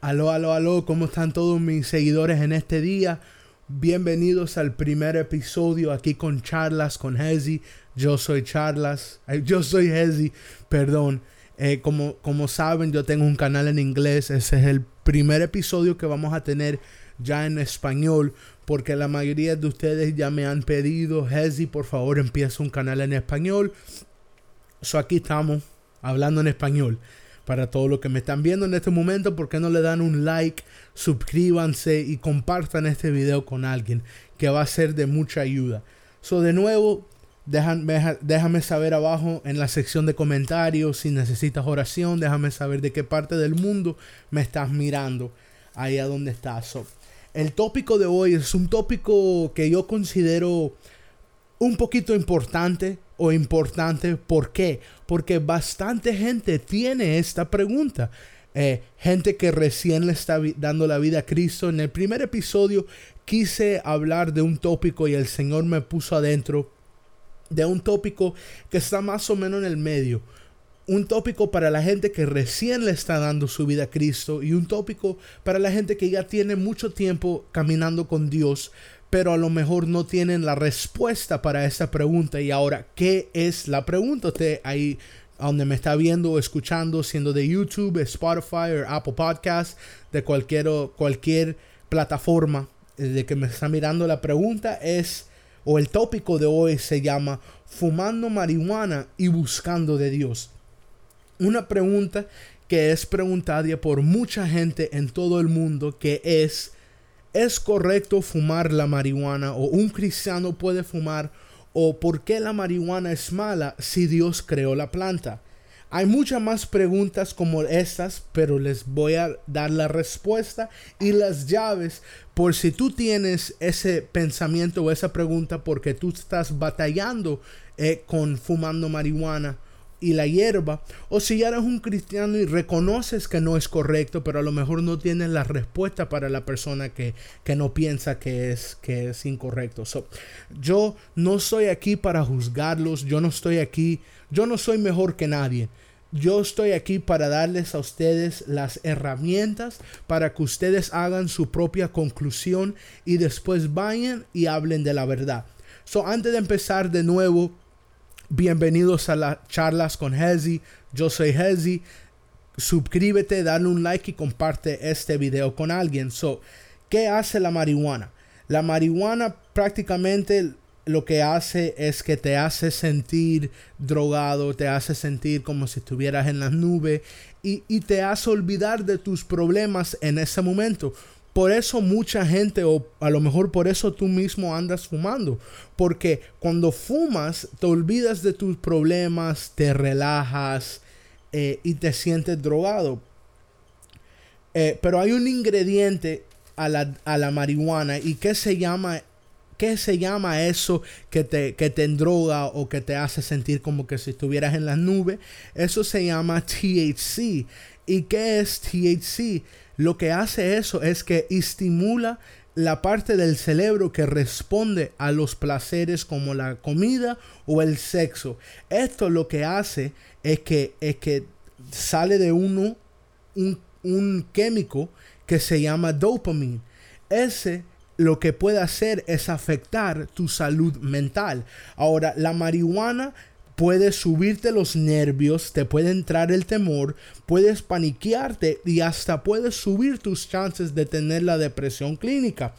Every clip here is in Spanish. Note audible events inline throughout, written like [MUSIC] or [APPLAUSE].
Aló, aló, aló, ¿cómo están todos mis seguidores en este día? Bienvenidos al primer episodio aquí con Charlas con Hezi. Yo soy Charlas, [LAUGHS] yo soy Hezi, perdón. Eh, como, como saben, yo tengo un canal en inglés. Ese es el primer episodio que vamos a tener ya en español. Porque la mayoría de ustedes ya me han pedido, Hezi, por favor, empieza un canal en español. So aquí estamos hablando en español para todos los que me están viendo en este momento, ¿por qué no le dan un like, suscríbanse y compartan este video con alguien que va a ser de mucha ayuda? So, de nuevo, déjame, déjame saber abajo en la sección de comentarios si necesitas oración, déjame saber de qué parte del mundo me estás mirando, ahí a donde estás. el tópico de hoy es un tópico que yo considero un poquito importante o importante. ¿Por qué? Porque bastante gente tiene esta pregunta. Eh, gente que recién le está dando la vida a Cristo. En el primer episodio quise hablar de un tópico y el Señor me puso adentro de un tópico que está más o menos en el medio. Un tópico para la gente que recién le está dando su vida a Cristo y un tópico para la gente que ya tiene mucho tiempo caminando con Dios, pero a lo mejor no tienen la respuesta para esa pregunta. Y ahora, ¿qué es la pregunta? Usted ahí donde me está viendo o escuchando, siendo de YouTube, Spotify o Apple Podcast, de cualquier, cualquier plataforma eh, de que me está mirando, la pregunta es, o el tópico de hoy se llama Fumando marihuana y buscando de Dios. Una pregunta que es preguntada por mucha gente en todo el mundo, que es, ¿Es correcto fumar la marihuana o un cristiano puede fumar o por qué la marihuana es mala si Dios creó la planta? Hay muchas más preguntas como estas, pero les voy a dar la respuesta y las llaves por si tú tienes ese pensamiento o esa pregunta porque tú estás batallando eh, con fumando marihuana y la hierba, o si ya eres un cristiano y reconoces que no es correcto, pero a lo mejor no tienes la respuesta para la persona que, no piensa que es, que es incorrecto. yo no estoy aquí para juzgarlos, yo no estoy aquí, yo no soy mejor que nadie. Yo estoy aquí para darles a ustedes las herramientas para que ustedes hagan su propia conclusión y después vayan y hablen de la verdad. So, antes de empezar de nuevo, Bienvenidos a las charlas con Hezi. Yo soy Hezi. Suscríbete, dale un like y comparte este video con alguien. So, ¿qué hace la marihuana? La marihuana prácticamente lo que hace es que te hace sentir drogado, te hace sentir como si estuvieras en las nubes y, y te hace olvidar de tus problemas en ese momento. Por eso mucha gente, o a lo mejor por eso tú mismo andas fumando. Porque cuando fumas, te olvidas de tus problemas, te relajas eh, y te sientes drogado. Eh, pero hay un ingrediente a la, a la marihuana y que se llama ¿Qué se llama eso que te, que te endroga o que te hace sentir como que si estuvieras en las nubes? Eso se llama THC. ¿Y qué es THC? Lo que hace eso es que estimula la parte del cerebro que responde a los placeres como la comida o el sexo. Esto lo que hace es que, es que sale de uno un, un químico que se llama dopamine. Ese lo que puede hacer es afectar tu salud mental. Ahora, la marihuana puede subirte los nervios, te puede entrar el temor, puedes paniquearte y hasta puedes subir tus chances de tener la depresión clínica.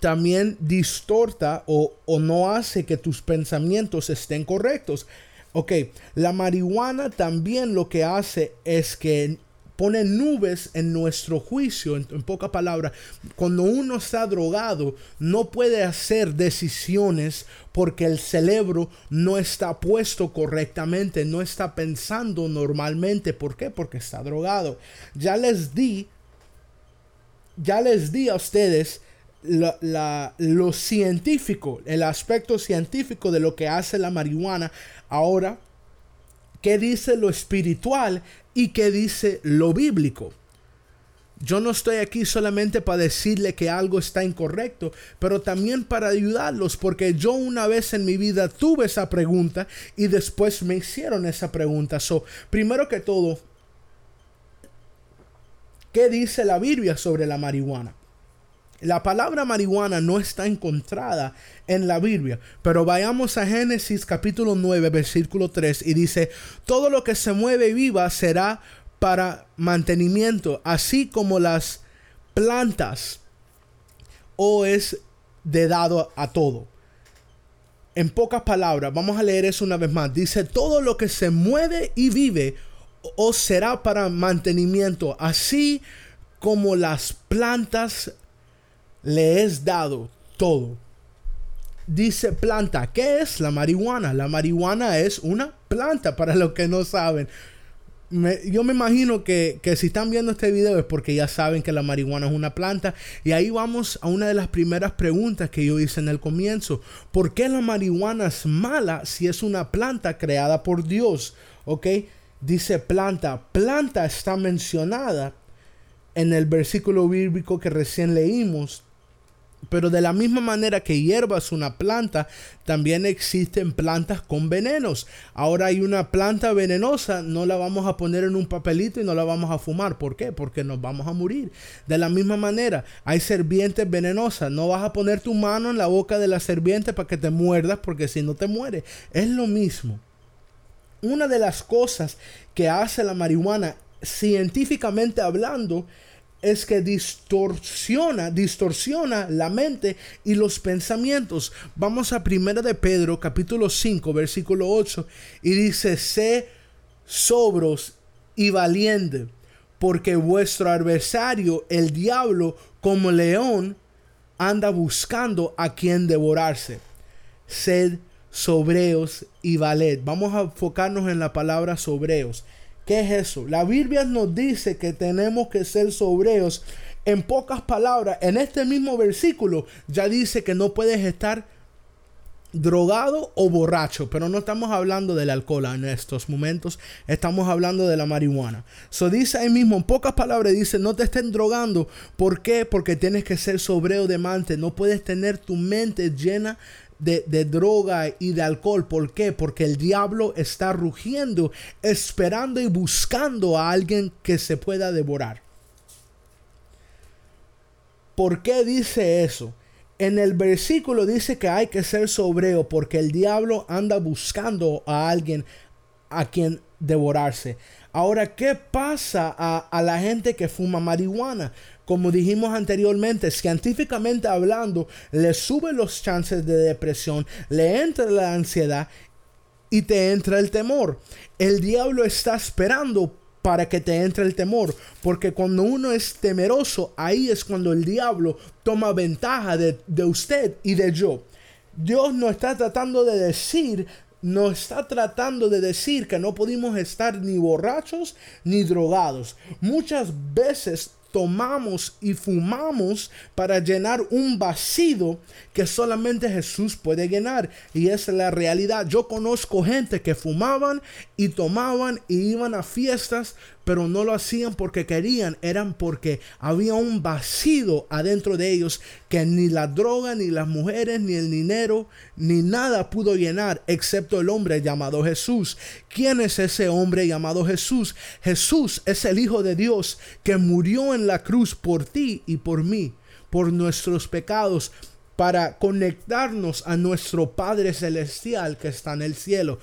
También distorta o, o no hace que tus pensamientos estén correctos. Ok, la marihuana también lo que hace es que pone nubes en nuestro juicio, en, poca palabra, cuando uno está drogado, no puede hacer decisiones porque el cerebro no está puesto correctamente, no está pensando normalmente. ¿Por qué? Porque está drogado. Ya les di, ya les di a ustedes lo científico, el aspecto científico de lo que hace la marihuana. Ahora qué dice lo espiritual y qué dice lo bíblico. Yo no estoy aquí solamente para decirle que algo está incorrecto, pero también para ayudarlos, porque yo una vez en mi vida tuve esa pregunta y después me hicieron esa pregunta. So, primero que todo, ¿Qué dice la Biblia sobre la marihuana? La palabra marihuana no está encontrada en la Biblia, pero vayamos a Génesis capítulo 9, versículo 3 y dice, todo lo que se mueve viva será para mantenimiento, así como las plantas, o es de dado a todo. En pocas palabras, vamos a leer eso una vez más. Dice, todo lo que se mueve y vive, o será para mantenimiento, así como las plantas le es dado todo. Dice planta, ¿qué es la marihuana? La marihuana es una planta, para los que no saben. yo me imagino que, que, si están viendo este video es porque ya saben que la marihuana es una planta. Y ahí vamos a una de las primeras preguntas que yo hice en el comienzo. ¿Por qué la marihuana es mala si es una planta creada por Dios? ¿Ok? Dice planta. Planta está mencionada en el versículo bíblico que recién leímos pero de la misma manera que hierba es una planta, también existen plantas con venenos. Ahora hay una planta venenosa, no la vamos a poner en un papelito y no la vamos a fumar. ¿Por qué? Porque nos vamos a morir. De la misma manera, hay serpientes venenosas. No vas a poner tu mano en la boca de la serpiente para que te muerdas, porque si no te mueres. Es lo mismo. Una de las cosas que hace la marihuana, científicamente hablando, es que distorsiona, distorsiona la mente y los pensamientos. Vamos a Primera de Pedro, capítulo 5, versículo 8, y dice, sé sobros y valiente, porque vuestro adversario, el diablo, como león, anda buscando a quien devorarse. Sed sobreos y valed. Vamos a enfocarnos en la palabra sobreos. ¿Qué es eso? La Biblia nos dice que tenemos que ser sobreos. En pocas palabras, en este mismo versículo ya dice que no puedes estar drogado o borracho, pero no estamos hablando del alcohol en estos momentos, estamos hablando de la marihuana. So dice ahí mismo, en pocas palabras, dice, no te estén drogando. ¿Por qué? Porque tienes que ser sobreo de mente, no puedes tener tu mente llena de, droga y de alcohol. ¿Por qué? Porque el diablo está rugiendo, esperando y buscando a alguien que se pueda devorar. ¿Por qué dice eso? En el versículo dice que hay que ser sobreo porque el diablo anda buscando a alguien a quien devorarse. Ahora, ¿qué pasa a, a la gente que fuma marihuana? como dijimos anteriormente, científicamente hablando, le suben los chances de depresión, le entra la ansiedad y te entra el temor. El diablo está esperando para que te entre el temor, porque cuando uno es temeroso, ahí es cuando el diablo toma ventaja de, de usted y de yo. Dios no está tratando de decir no está tratando de decir que no pudimos estar ni borrachos ni drogados. Muchas veces tomamos y fumamos para llenar un vacío que solamente Jesús puede llenar. Y es la realidad. Yo conozco gente que fumaban y tomaban y iban a fiestas, pero no lo hacían porque querían, eran porque había un vacío adentro de ellos que ni la droga, ni las mujeres, ni el dinero, ni nada pudo llenar, excepto el hombre llamado Jesús. ¿Quién es ese hombre llamado Jesús? Jesús es el Hijo de Dios que murió en la cruz por ti y por mí, por nuestros pecados para conectarnos a nuestro Padre Celestial que está en el cielo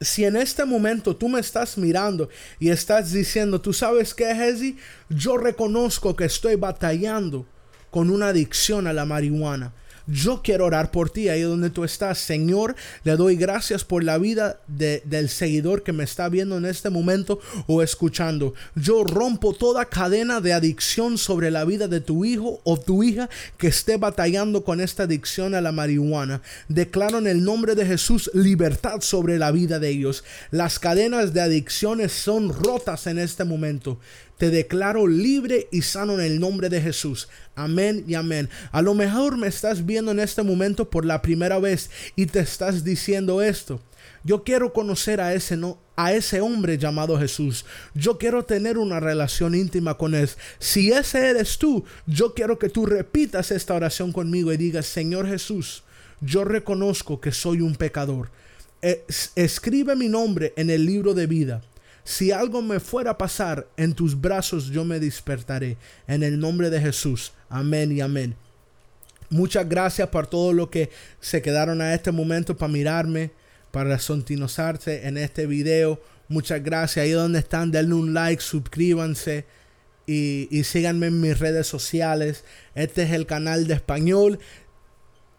si en este momento tú me estás mirando y estás diciendo, tú sabes qué, Jesse, yo reconozco que estoy batallando con una adicción a la marihuana. Yo quiero orar por ti ahí donde tú estás. Señor, le doy gracias por la vida del seguidor que me está viendo en este momento o escuchando. Yo rompo toda cadena de adicción sobre la vida de tu hijo o tu hija que esté batallando con esta adicción a la marihuana. Declaro en el nombre de Jesús libertad sobre la vida de ellos. Las cadenas de adicciones son rotas en este momento. Te declaro libre y sano en el nombre de Jesús. Amén y amén. A lo mejor me estás viendo en este momento por la primera vez y te estás diciendo esto. Yo quiero conocer a ese no a ese hombre llamado Jesús. Yo quiero tener una relación íntima con él. Si ese eres tú, yo quiero que tú repitas esta oración conmigo y digas, "Señor Jesús, yo reconozco que soy un pecador. escribe mi nombre en el libro de vida Si algo me fuera a pasar, en tus brazos yo me despertaré. En el nombre de Jesús. Amén y amén. Muchas gracias por todo lo que se quedaron a este momento para mirarme, para sontinosarse en este video. Muchas gracias. Ahí donde están, denle un like, suscríbanse y, y síganme en mis redes sociales. Este es el canal de español.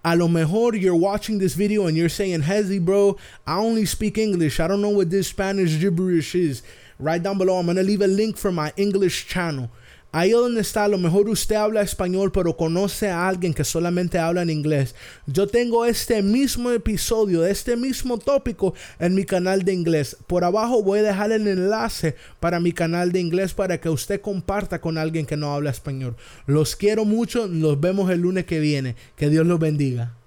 A lo mejor you're watching this video and you're saying, Hezzy, bro, I only speak English. I don't know what this Spanish gibberish is. Right down below, I'm going to leave a link for my English channel. Ahí donde está, a lo mejor usted habla español, pero conoce a alguien que solamente habla en inglés. Yo tengo este mismo episodio, este mismo tópico en mi canal de inglés. Por abajo voy a dejar el enlace para mi canal de inglés para que usted comparta con alguien que no habla español. Los quiero mucho, nos vemos el lunes que viene. Que Dios los bendiga.